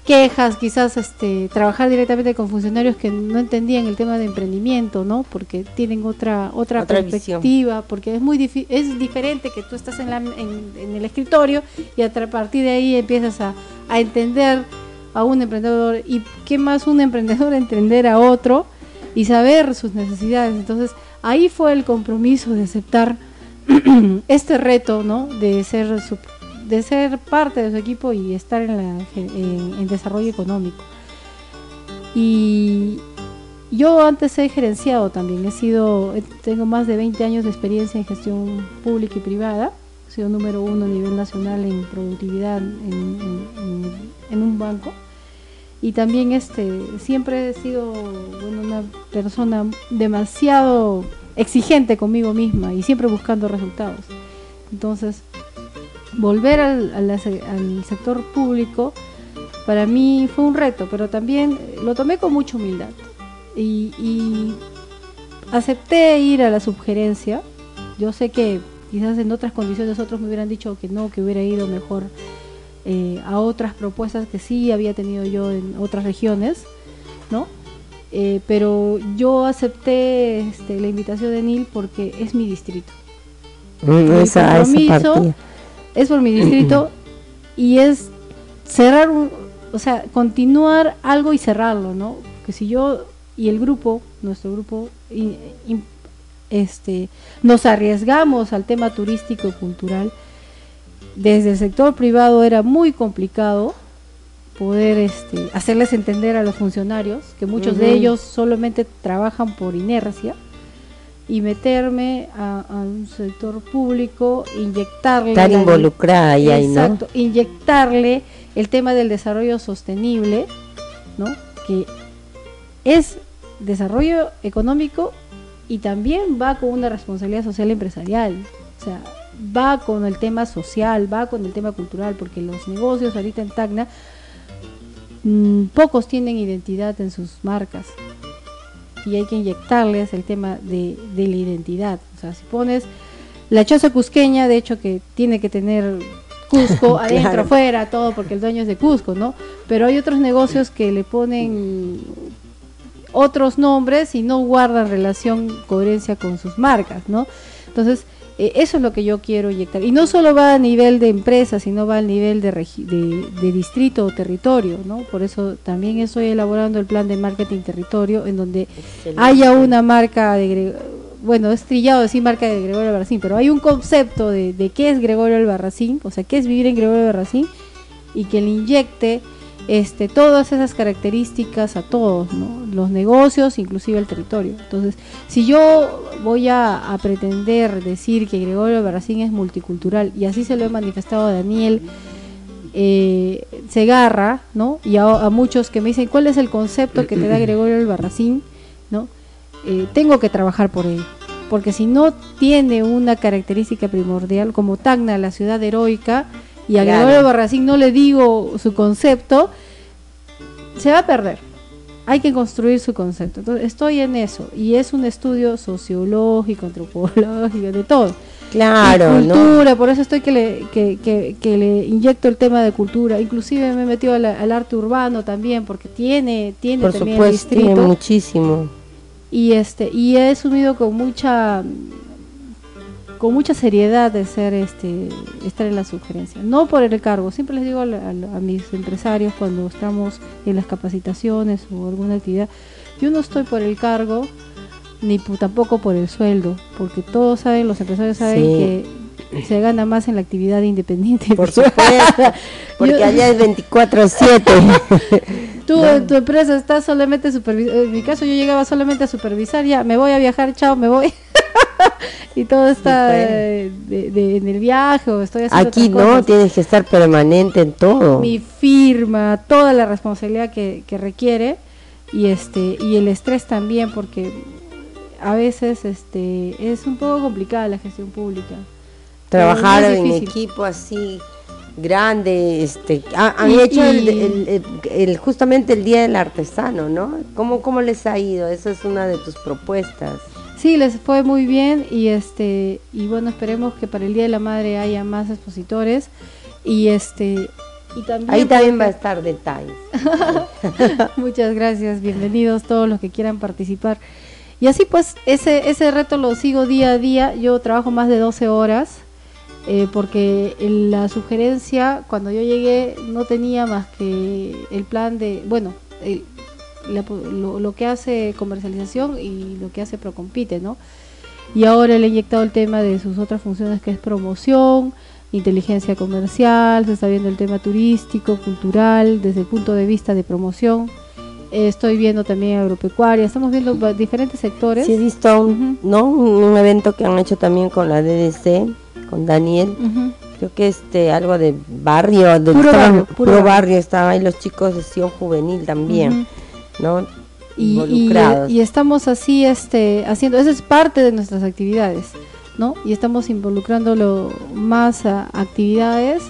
quejas, quizás este, trabajar directamente con funcionarios que no entendían el tema de emprendimiento, ¿no? Porque tienen otra otra, perspectiva, porque es muy es diferente que tú estás en, la, en, el escritorio y a partir de ahí empiezas a, a, entender a un emprendedor y qué más un emprendedor <laughs> entender a otro y saber sus necesidades. Entonces ahí fue el compromiso de aceptar <clears throat> este reto, ¿no? De ser su de ser parte de su equipo y estar en, la, en, desarrollo económico. Y yo antes he gerenciado también, he sido, tengo más de 20 años de experiencia en gestión pública y privada, he sido número uno a nivel nacional en productividad en, un banco y también este siempre he sido bueno, una persona demasiado exigente conmigo misma y siempre buscando resultados. Entonces, volver al, sector público para mí fue un reto, pero también lo tomé con mucha humildad y, acepté ir a la subgerencia. Yo sé que quizás en otras condiciones otros me hubieran dicho que no, que hubiera ido mejor eh, a otras propuestas que sí había tenido yo en otras regiones, ¿no? Eh, pero yo acepté este, la invitación de Nil porque es mi distrito. Mm, esa, compromiso, es por mi distrito <clears throat> y es cerrar, un, o sea, continuar algo y cerrarlo, ¿no? Que si yo y el grupo, nuestro grupo, este, nos arriesgamos al tema turístico y cultural, desde el sector privado era muy complicado poder este, hacerles entender a los funcionarios que muchos de ellos solamente trabajan por inercia y meterme a, un sector público, inyectarle... Estar involucrada ahí, exacto, inyectarle el tema del desarrollo sostenible, ¿no? Que es desarrollo económico y también va con una responsabilidad social empresarial. O sea, va con el tema social, va con el tema cultural, porque los negocios ahorita en Tacna, mm, pocos tienen identidad en sus marcas y hay que inyectarles el tema de, la identidad. O sea, si pones la choza cusqueña, de hecho que tiene que tener Cusco <laughs> adentro, afuera, todo, porque el dueño es de Cusco, ¿no? Pero hay otros negocios que le ponen otros nombres y no guardan relación, coherencia con sus marcas, ¿no? Entonces, eh, eso es lo que yo quiero inyectar. Y no solo va a nivel de empresa, sino va a nivel de, de, distrito o territorio, ¿no? Por eso también estoy elaborando el plan de marketing territorio, en donde haya una marca de... Bueno, es trillado decir marca de Gregorio Albarracín, pero hay un concepto de, de qué es Gregorio Albarracín, o sea, qué es vivir en Gregorio Albarracín, y que le inyecte este, todas esas características a todos, los negocios, inclusive el territorio. Entonces, si yo voy a, pretender decir que Gregorio Albarracín es multicultural, y así se lo he manifestado a Daniel eh, Segarra, ¿no? y a, muchos que me dicen, ¿cuál es el concepto que te da Gregorio Albarracín? ¿no? Eh, tengo que trabajar por ello. Porque si no tiene una característica primordial, como Tacna, la ciudad heroica, y a Gregorio Barracín no le digo su concepto, se va a perder. Hay que construir su concepto. Entonces, estoy en eso. Y es un estudio sociológico, antropológico, de todo. Claro, cultura, por eso estoy que le, que, que, le inyecto el tema de cultura. Inclusive me he metido al, arte urbano también, porque tiene, tiene también el distrito. Tiene muchísimo. Y este, y he subido con mucha con mucha seriedad de ser este estar en la sugerencia. No por el cargo siempre les digo a, mis empresarios cuando estamos en las capacitaciones o alguna actividad yo no estoy por el cargo ni tampoco por el sueldo porque todos saben los empresarios saben que se gana más en la actividad independiente. Por supuesto <laughs> porque allá es 24/7 <laughs> tú en tu empresa estás solamente supervisando en mi caso yo llegaba solamente a supervisar ya me voy a viajar chao me voy <laughs> y todo está de, de- en el viaje o estoy haciendo Aquí no, cosas. tienes que estar permanente en todo. mi firma, toda la responsabilidad que, que requiere y este y el estrés también porque a veces este es un poco complicada la gestión pública. Trabajar en equipo así grande, este, ha- han Y- hecho el, el- el- el- justamente el Día del Artesano, ¿no? ¿Cómo, ¿Cómo les ha ido? Esa es una de tus propuestas. Sí, les fue muy bien y este y bueno, esperemos que para el Día de la Madre haya más expositores y este y también Ahí también va a estar detalles. <laughs> Muchas gracias, bienvenidos todos los que quieran participar. Y así pues, ese, ese reto lo sigo día a día. Yo trabajo más de 12 horas eh, porque la sugerencia, cuando yo llegué, no tenía más que el plan de, bueno, el- la- lo, lo que hace comercialización y lo que hace Procompite, ¿no? Y ahora le he inyectado el tema de sus otras funciones que es promoción, inteligencia comercial, se está viendo el tema turístico, cultural, desde el punto de vista de promoción. Eh, estoy viendo también agropecuaria, estamos viendo diferentes sectores. Sí, he visto un, ¿no? un, evento que han hecho también con la DDC, con Daniel. Ujú. Creo que este algo de barrio, de Puro barrio, puro barrio. estaban ahí los chicos de Sion Juvenil también, ¿no? y, y, estamos así este haciendo eso es parte de nuestras actividades no y estamos involucrándolo más a actividades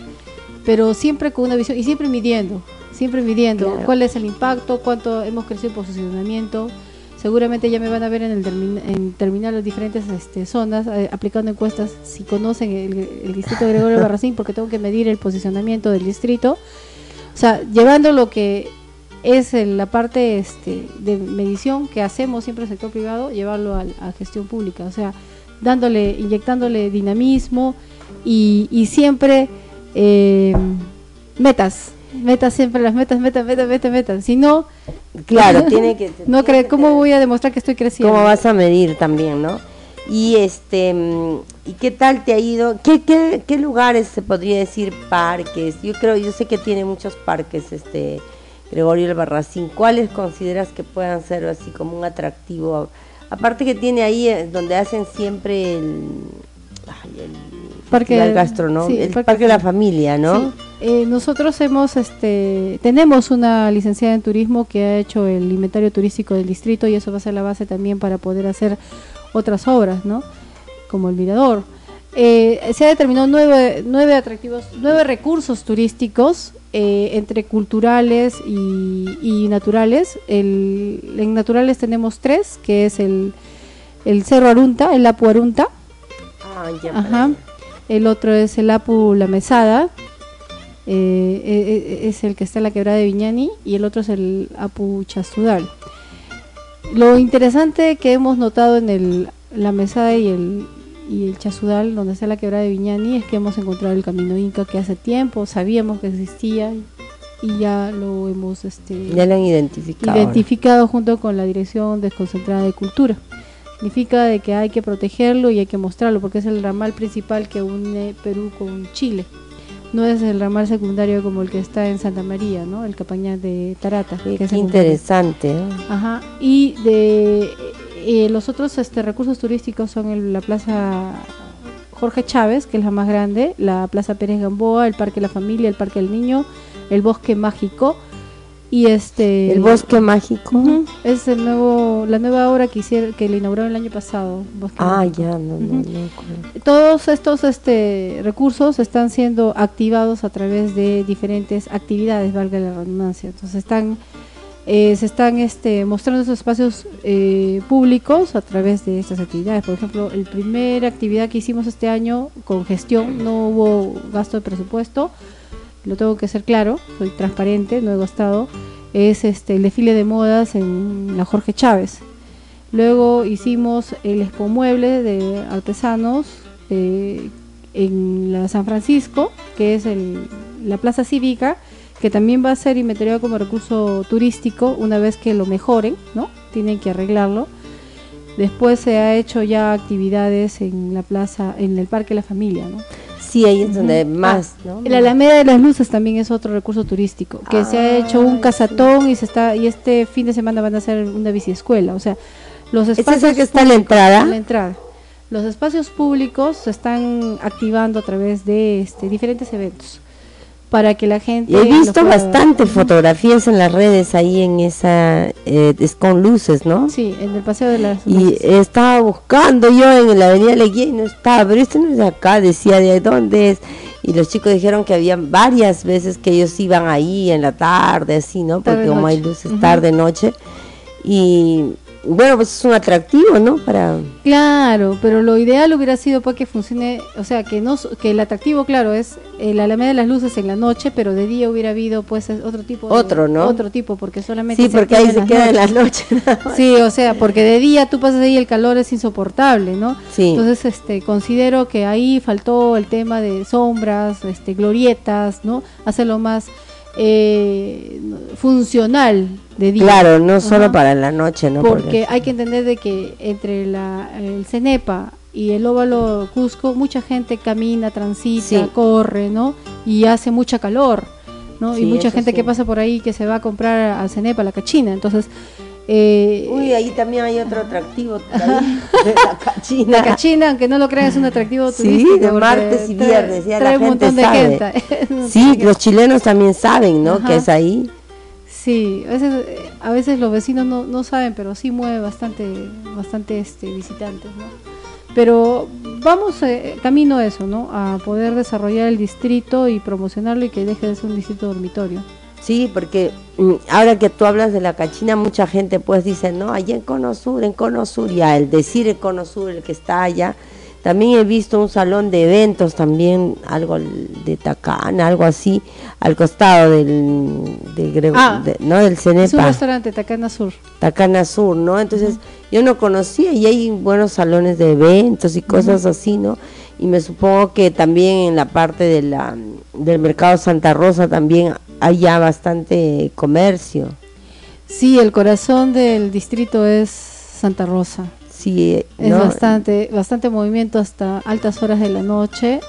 pero siempre con una visión y siempre midiendo siempre midiendo Claro. cuál es el impacto cuánto hemos crecido en posicionamiento seguramente ya me van a ver en el termin- en terminar las diferentes este, zonas eh, aplicando encuestas si conocen el, el distrito Gregorio <laughs> Barracín porque tengo que medir el posicionamiento del distrito o sea, llevando lo que es la parte este, de medición que hacemos siempre el sector privado, llevarlo al- a, gestión pública, o sea, dándole, inyectándole dinamismo y, y siempre eh, metas, metas siempre las metas, metas, metas, metas, metas. Si no, Claro, <laughs> tiene que no cree, ¿cómo voy a demostrar que estoy creciendo? ¿Cómo vas a medir también, no? Y este, mm, ¿y qué tal te ha ido? ¿Qué, qué, qué lugares se podría decir parques? Yo creo, yo sé que tiene muchos parques, este Gregorio el Barracín. ¿Cuáles consideras que puedan ser así como un atractivo? Aparte que tiene ahí eh, donde hacen siempre el, el Parque- festival gastronómico, sí, el parque- parque de la familia, ¿no? Sí, eh, nosotros hemos, este, tenemos una licenciada en turismo que ha hecho el inventario turístico del distrito y eso va a ser la base también para poder hacer otras obras, ¿no? Como el mirador. Eh, se ha determinado nueve, nueve atractivos, nueve recursos turísticos eh, entre culturales y, y naturales. El, en naturales tenemos tres, que es el, el Cerro Arunta, el Apu Arunta, Ah, ya Ajá. El otro es el Apu La Mesada. eh, es el que está en la quebrada de Viñani. Y el otro es el Apu Chastudal. Lo interesante que hemos notado en el, la Mesada y el, y el Chasudal, donde está la quebrada de Viñani, es que hemos encontrado el camino Inca que hace tiempo sabíamos que existía y ya lo hemos este, Ya lo han identificado. identificado junto con la Dirección Desconcentrada de Cultura. Significa de que hay que protegerlo y hay que mostrarlo porque es el ramal principal que une Perú con Chile. No es el ramal secundario como el que está en Santa María, ¿no? El Capañán de Tarata. Qué, que interesante, ¿no? Ajá. Y de eh, los otros este, recursos turísticos son el- la Plaza Jorge Chávez, que es la más grande, la Plaza Pérez Gamboa, el Parque La Familia, el Parque del Niño, el Bosque Mágico y este El bosque mágico. Es el nuevo, la nueva obra que hicieron, que le inauguraron el año pasado. Bosque Ah, Mágico. ya, no, no, no. Todos estos este, recursos están siendo activados a través de diferentes actividades, valga la redundancia. Entonces están, eh, se están este, mostrando esos espacios eh, públicos a través de estas actividades. Por ejemplo, la primera actividad que hicimos este año con gestión, no hubo gasto de presupuesto, lo tengo que ser claro, soy transparente, no he gastado, es este, el desfile de modas en la Jorge Chávez. Luego hicimos el Expo Mueble de artesanos eh, en la San Francisco, que es el- la plaza cívica, que también va a ser inventariado como recurso turístico una vez que lo mejoren, ¿no? Tienen que arreglarlo. Después se ha hecho ya actividades en la plaza, en el Parque La Familia, ¿no? Sí, ahí es donde Ujú. más, Ah, ¿no? La Alameda de las Luces también es otro recurso turístico, que se ha hecho un Ah, casatón y se está y este fin de semana van a hacer una biciescuela, o sea, los ¿Es espacios ese que está en la entrada? en la entrada. los espacios públicos se están activando a través de este, diferentes eventos para que la gente... He visto bastante fotografías en las redes ahí en esa, eh, es con luces, ¿no? Sí, en el Paseo de las... Y estaba buscando yo en la Avenida Leguía y no estaba, pero esto no es de acá, decía, ¿de dónde es? Y los chicos dijeron que había varias veces que ellos iban ahí en la tarde, así, ¿no? Porque como hay luces tarde, noche. Y bueno, pues es un atractivo, ¿no? Para Claro, pero lo ideal hubiera sido para pues, que funcione, o sea, que no que el atractivo, claro, es el Alameda de las Luces en la noche, pero de día hubiera habido pues otro tipo Otro, ¿no? Otro tipo, porque solamente Sí, porque ahí se queda en la noche. sí, o sea, porque de día tú pasas ahí el calor es insoportable, ¿no? Sí. Entonces, este considero que ahí faltó el tema de sombras, este glorietas, ¿no? Hacerlo más eh, funcional de día. Claro, no solo para la noche, ¿no? Porque, hay que entender de que entre la, el Cenepa y el óvalo Cusco mucha gente camina, transita, corre, ¿no? Y hace mucha calor, ¿no? y mucha gente que pasa por ahí que se va a comprar al Cenepa, la cachina. Entonces, eh, Uy, ahí también hay otro atractivo <laughs> de la cachina. La cachina, aunque no lo creas, es un atractivo turístico. Sí, de martes y viernes, ya la gente sabe. <laughs> sí, los chilenos también saben, ¿no? Que es ahí. Sí, a veces, a veces los vecinos no, no saben, pero sí mueve bastante, bastante este, visitantes, ¿no? Pero vamos eh, camino a eso, ¿no? A poder desarrollar el distrito y promocionarlo y que deje de ser un distrito dormitorio. Sí, porque mm, ahora que tú hablas de la cachina, mucha gente pues dice, no, allá en Cono Sur, en Cono Sur, ya el decir el Cono Sur, el que está allá. También he visto un salón de eventos, también algo de Tacana, algo así, al costado del, del, ah, ¿no? del Cenepa. Es un restaurante, Tacana Sur. Tacana Sur, ¿no? Entonces, yo no conocía y hay buenos salones de eventos y cosas así, ¿no? Y me supongo que también en la parte de la, del mercado Santa Rosa también hay ya bastante comercio. Sí, el corazón del distrito es Santa Rosa. Sí, es bastante, bastante movimiento hasta altas horas de la noche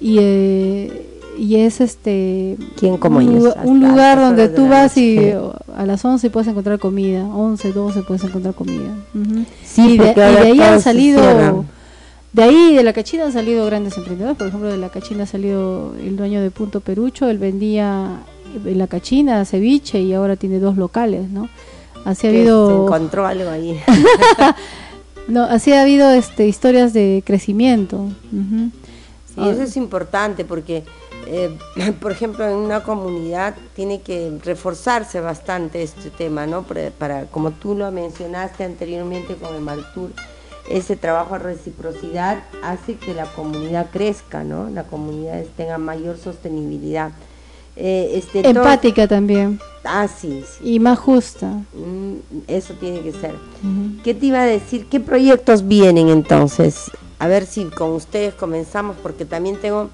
y, eh, y es este ¿Quién como un, un lugar donde tú vas y a las 11 puedes encontrar comida, 11, 12 puedes encontrar comida. Sí, y de, ahí han salido de ahí de la cachina han salido grandes emprendedores, por ejemplo, de la cachina ha salido el dueño de Punto Perucho, él vendía la cachina, ceviche y ahora tiene dos locales, ¿no? Así ha habido... Se encontró algo ahí. <laughs> no, así ha habido este, historias de crecimiento. Sí, eso es importante porque, eh, <laughs> por ejemplo, en una comunidad tiene que reforzarse bastante este tema, ¿no? Para, para como tú lo mencionaste anteriormente con el Maltur, ese trabajo de reciprocidad hace que la comunidad crezca, ¿no? La comunidad tenga mayor sostenibilidad. Eh, este, Empática también. Ah, sí, Y más justa. Mm, eso tiene que ser. ¿Qué te iba a decir? ¿Qué proyectos vienen entonces? A ver si con ustedes comenzamos, porque también tengo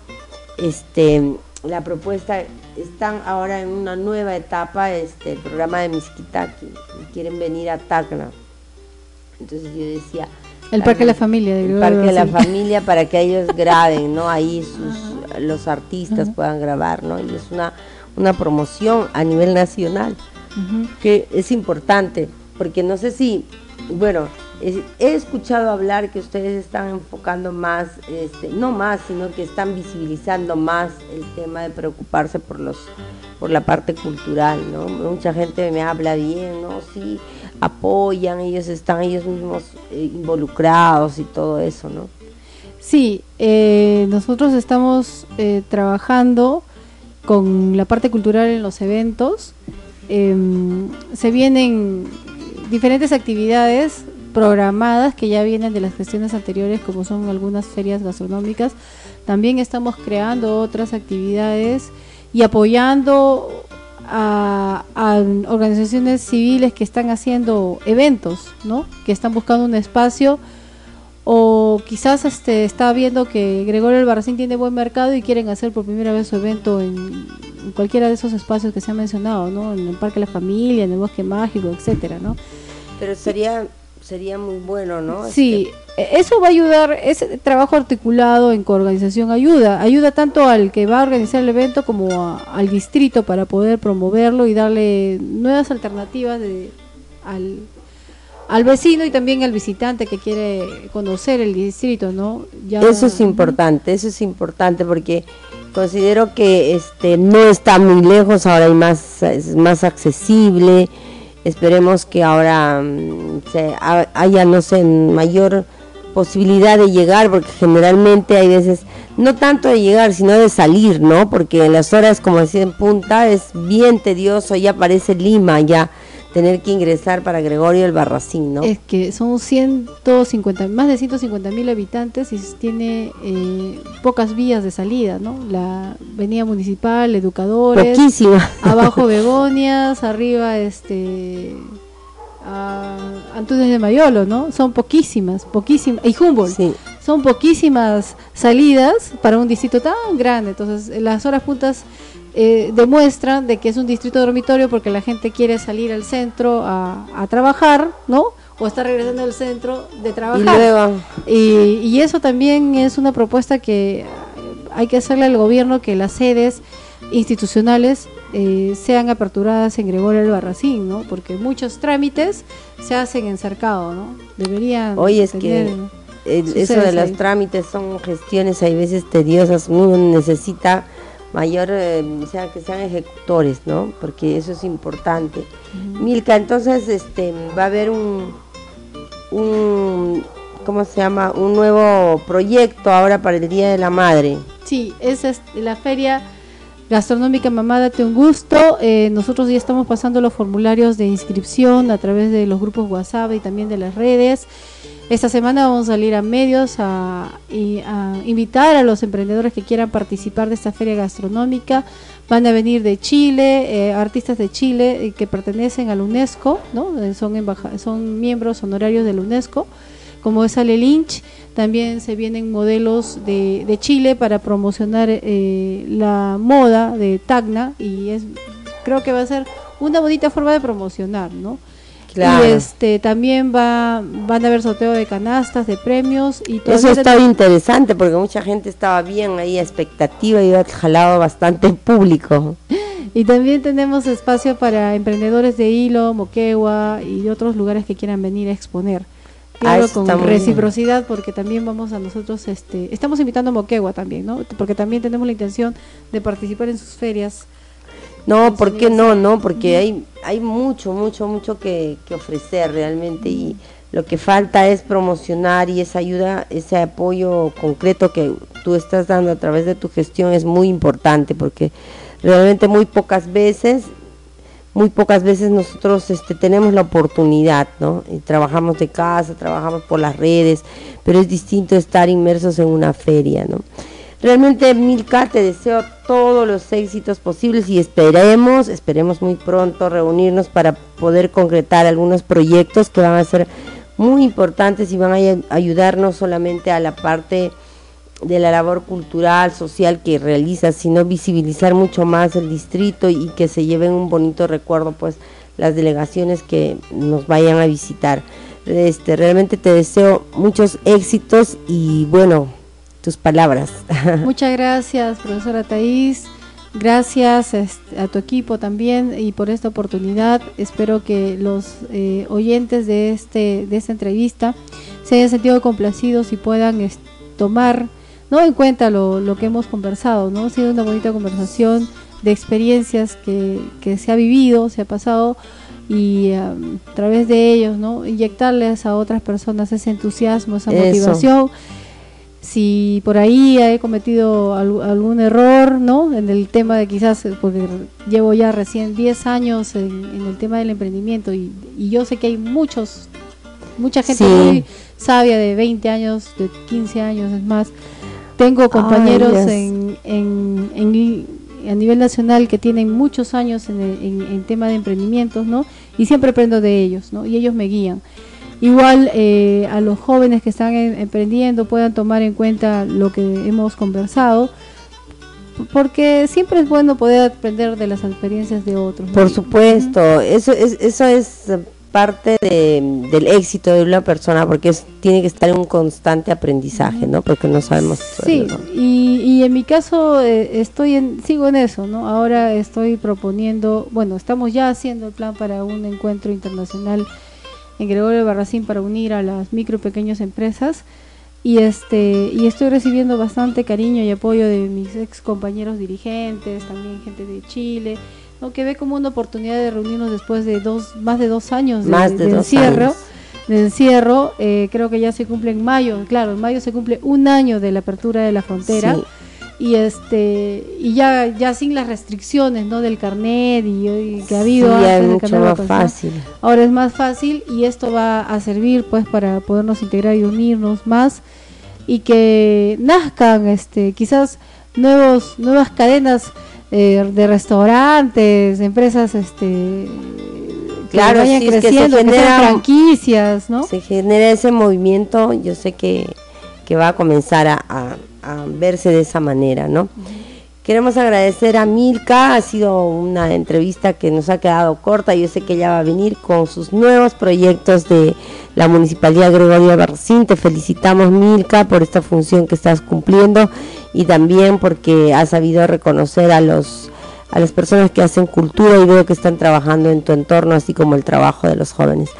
este la propuesta, están ahora en una nueva etapa, este, el programa de Miskitaki, quieren venir a Tacna. Entonces yo decía... El Parque de la Familia. el Parque de la Familia para que ellos <laughs> graben, ¿no? Ahí sus los artistas puedan grabar, ¿no? Y es una, una promoción a nivel nacional, que es importante, porque no sé si, bueno, he escuchado hablar que ustedes están enfocando más, este, no más, sino que están visibilizando más el tema de preocuparse por los por la parte cultural, ¿no? Mucha gente me habla bien, ¿no? Sí, apoyan, ellos están ellos mismos eh, involucrados y todo eso, ¿no? Sí, eh, nosotros estamos eh, trabajando con la parte cultural en los eventos. Em, se vienen diferentes actividades programadas que ya vienen de las gestiones anteriores, como son algunas ferias gastronómicas. También estamos creando otras actividades y apoyando a, a, organizaciones civiles que están haciendo eventos, ¿no? Que están buscando un espacio o quizás este está viendo que Gregorio Albarracín tiene buen mercado y quieren hacer por primera vez su evento en, cualquiera de esos espacios que se han mencionado, ¿no? En el Parque de la Familia, en el Bosque Mágico, etcétera, ¿no? Pero sería sería muy bueno, ¿no? Sí, este, eso va a ayudar, ese trabajo articulado en coorganización ayuda, ayuda tanto al que va a organizar el evento como al distrito para poder promoverlo y darle nuevas alternativas de, al, al vecino y también al visitante que quiere conocer el distrito, ¿no? eso es importante, eso es importante porque considero que este no está muy lejos, ahora hay más es más accesible. Esperemos que ahora mm, se haya no sé mayor posibilidad de llegar porque generalmente hay veces no tanto de llegar sino de salir, ¿no? Porque en las horas como decía en punta es bien tedioso, ya parece Lima ya tener que ingresar para Gregorio el Barracín, ¿no? Es que son 150, más de 150 mil habitantes y tiene eh, pocas vías de salida, ¿no? La avenida municipal, educadores, Poquísima. abajo <laughs> Begonias, arriba este Antunes de Mayolo, ¿no? Son poquísimas, poquísimas, y Humboldt. Sí. Son poquísimas salidas para un distrito tan grande. Entonces, las horas puntas eh, demuestran de que es un distrito dormitorio porque la gente quiere salir al centro a, trabajar, ¿no? O está regresando al centro de trabajar. Y, y, eso también es una propuesta que hay que hacerle al gobierno que las sedes institucionales eh, sean aperturadas en Gregorio Albarracín, ¿no? Porque muchos trámites se hacen en cercado, ¿no? Deberían. Oye, es que eso de los trámites son gestiones, hay veces tediosas, uno necesita mayor, eh, sea, que sean ejecutores, ¿no? Porque eso es importante. Milka, entonces este va a haber un, un, ¿cómo se llama? Un nuevo proyecto ahora para el Día de la Madre. Sí, esa es la feria Gastronómica Mamá, date un gusto. Eh, nosotros ya estamos pasando los formularios de inscripción a través de los grupos WhatsApp y también de las redes. Esta semana vamos a salir a medios a, invitar a los emprendedores que quieran participar de esta feria gastronómica. Van a venir de Chile, eh, artistas de Chile eh, que pertenecen a la UNESCO, ¿no? son, son miembros honorarios de la UNESCO, como es Ale Lynch también se vienen modelos de, de Chile para promocionar eh, la moda de Tacna y es creo que va a ser una bonita forma de promocionar, ¿no? Claro. Y este también va van a haber sorteo de canastas, de premios y todo eso estaba interesante porque mucha gente estaba bien ahí expectativa y ha jalado bastante público. <laughs> Y también tenemos espacio para emprendedores de hilo, Moquegua y de otros lugares que quieran venir a exponer. Claro, con reciprocidad, porque también vamos a nosotros, este, estamos invitando a Moquegua también, ¿no? Porque también tenemos la intención de participar en sus ferias. No, ¿por qué no? No, porque hay, hay mucho, mucho, mucho que, ofrecer realmente y lo que falta es promocionar y esa ayuda, ese apoyo concreto que tú estás dando a través de tu gestión es muy importante porque realmente muy pocas veces muy pocas veces nosotros este, tenemos la oportunidad, ¿no? Trabajamos de casa, trabajamos por las redes, pero es distinto estar inmersos en una feria, ¿no? Realmente, Milka, te deseo todos los éxitos posibles y esperemos, esperemos muy pronto reunirnos para poder concretar algunos proyectos que van a ser muy importantes y van a ayudar no solamente a la parte de la labor cultural, social que realiza, sino visibilizar mucho más el distrito y que se lleven un bonito recuerdo pues las delegaciones que nos vayan a visitar. Este, realmente te deseo muchos éxitos y bueno, tus palabras. <laughs> Muchas gracias, profesora Thais. Gracias este, a tu equipo también y por esta oportunidad. Espero que los eh, oyentes de, este, de esta entrevista se hayan sentido complacidos y puedan tomar no en cuenta lo, lo que hemos conversado, ¿no? Ha sido una bonita conversación de experiencias que, que se ha vivido, se ha pasado y a través de ellos, ¿no? Inyectarles a otras personas ese entusiasmo, esa motivación. Si por ahí he cometido algún error, ¿no? En el tema de quizás, porque llevo ya recién 10 años en, el tema del emprendimiento y, y, yo sé que hay muchos, mucha gente muy sabia de 20 años, de 15 años, es más, tengo compañeros en, en, a nivel nacional que tienen muchos años en, en, tema de emprendimientos, ¿no? Y siempre aprendo de ellos, ¿no? Y ellos me guían. Igual eh, a los jóvenes que están emprendiendo puedan tomar en cuenta lo que hemos conversado, porque siempre es bueno poder aprender de las experiencias de otros. Por supuesto, eso es, eso es parte del éxito de una persona porque es, tiene que estar en un constante aprendizaje, ¿no? Porque no sabemos. Sí, y, y, en mi caso eh, estoy en, sigo en eso, ¿no? Ahora estoy proponiendo, bueno, estamos ya haciendo el plan para un encuentro internacional en Gregorio Barracín para unir a las micro y pequeñas empresas y este y estoy recibiendo bastante cariño y apoyo de mis ex compañeros dirigentes, también gente de Chile, ¿no? que ve como una oportunidad de reunirnos después de dos más de dos años de, encierro. De encierro, eh, creo que ya se cumple en mayo, claro, en mayo se cumple un año de la apertura de la frontera y este y ya ya sin las restricciones no del carnet y, que ha habido mucho más fácil ahora es más fácil y esto va a servir pues para podernos integrar y unirnos más y que nazcan este quizás nuevos nuevas cadenas eh, de restaurantes empresas este claro vayan creciendo que se franquicias no se genera ese movimiento yo sé que, que va a comenzar a a verse de esa manera, ¿no? Queremos agradecer a Milka, ha sido una entrevista que nos ha quedado corta, yo sé que ella va a venir con sus nuevos proyectos de la Municipalidad Gregorio Barcín, te felicitamos Milka por esta función que estás cumpliendo y también porque has sabido reconocer a los a las personas que hacen cultura y veo que están trabajando en tu entorno, así como el trabajo de los jóvenes.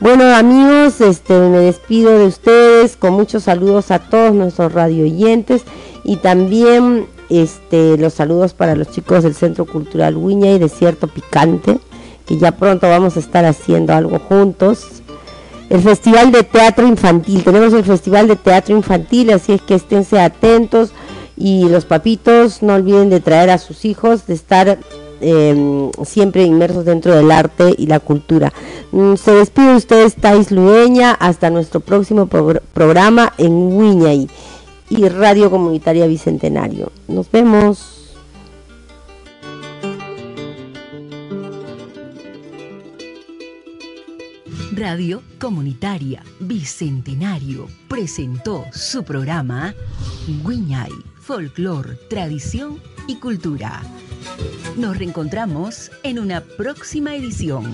Bueno amigos, este, me despido de ustedes con muchos saludos a todos nuestros radio oyentes y también este, los saludos para los chicos del Centro Cultural Huiña y Desierto Picante, que ya pronto vamos a estar haciendo algo juntos. El Festival de Teatro Infantil, tenemos el Festival de Teatro Infantil, así es que esténse atentos y los papitos no olviden de traer a sus hijos, de estar Em, siempre inmersos dentro del arte y la cultura. Mm, se despide ustedes, Tais Lueña, hasta nuestro próximo programa en Wiñay y Radio Comunitaria Bicentenario. Nos vemos. Radio Comunitaria Bicentenario presentó su programa Wiñay, Folklore, Tradición y Cultura. Nos reencontramos en una próxima edición.